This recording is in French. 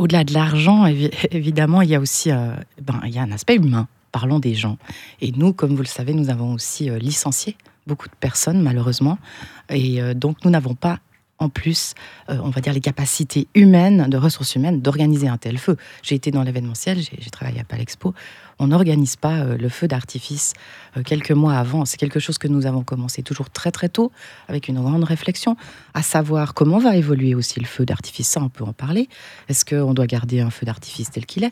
Au-delà de l'argent, évidemment, il y a aussi ben, il y a un aspect humain. Parlons des gens. Et nous, comme vous le savez, nous avons aussi licencié beaucoup de personnes, malheureusement. Et donc, nous n'avons pas en plus, euh, on va dire, les capacités humaines, de ressources humaines, d'organiser un tel feu. J'ai été dans l'événementiel, j'ai travaillé à Palexpo. On n'organise pas euh, le feu d'artifice euh, quelques mois avant. C'est quelque chose que nous avons commencé toujours très très tôt, avec une grande réflexion, à savoir comment va évoluer aussi le feu d'artifice. Ça, on peut en parler. Est-ce qu'on doit garder un feu d'artifice tel qu'il est?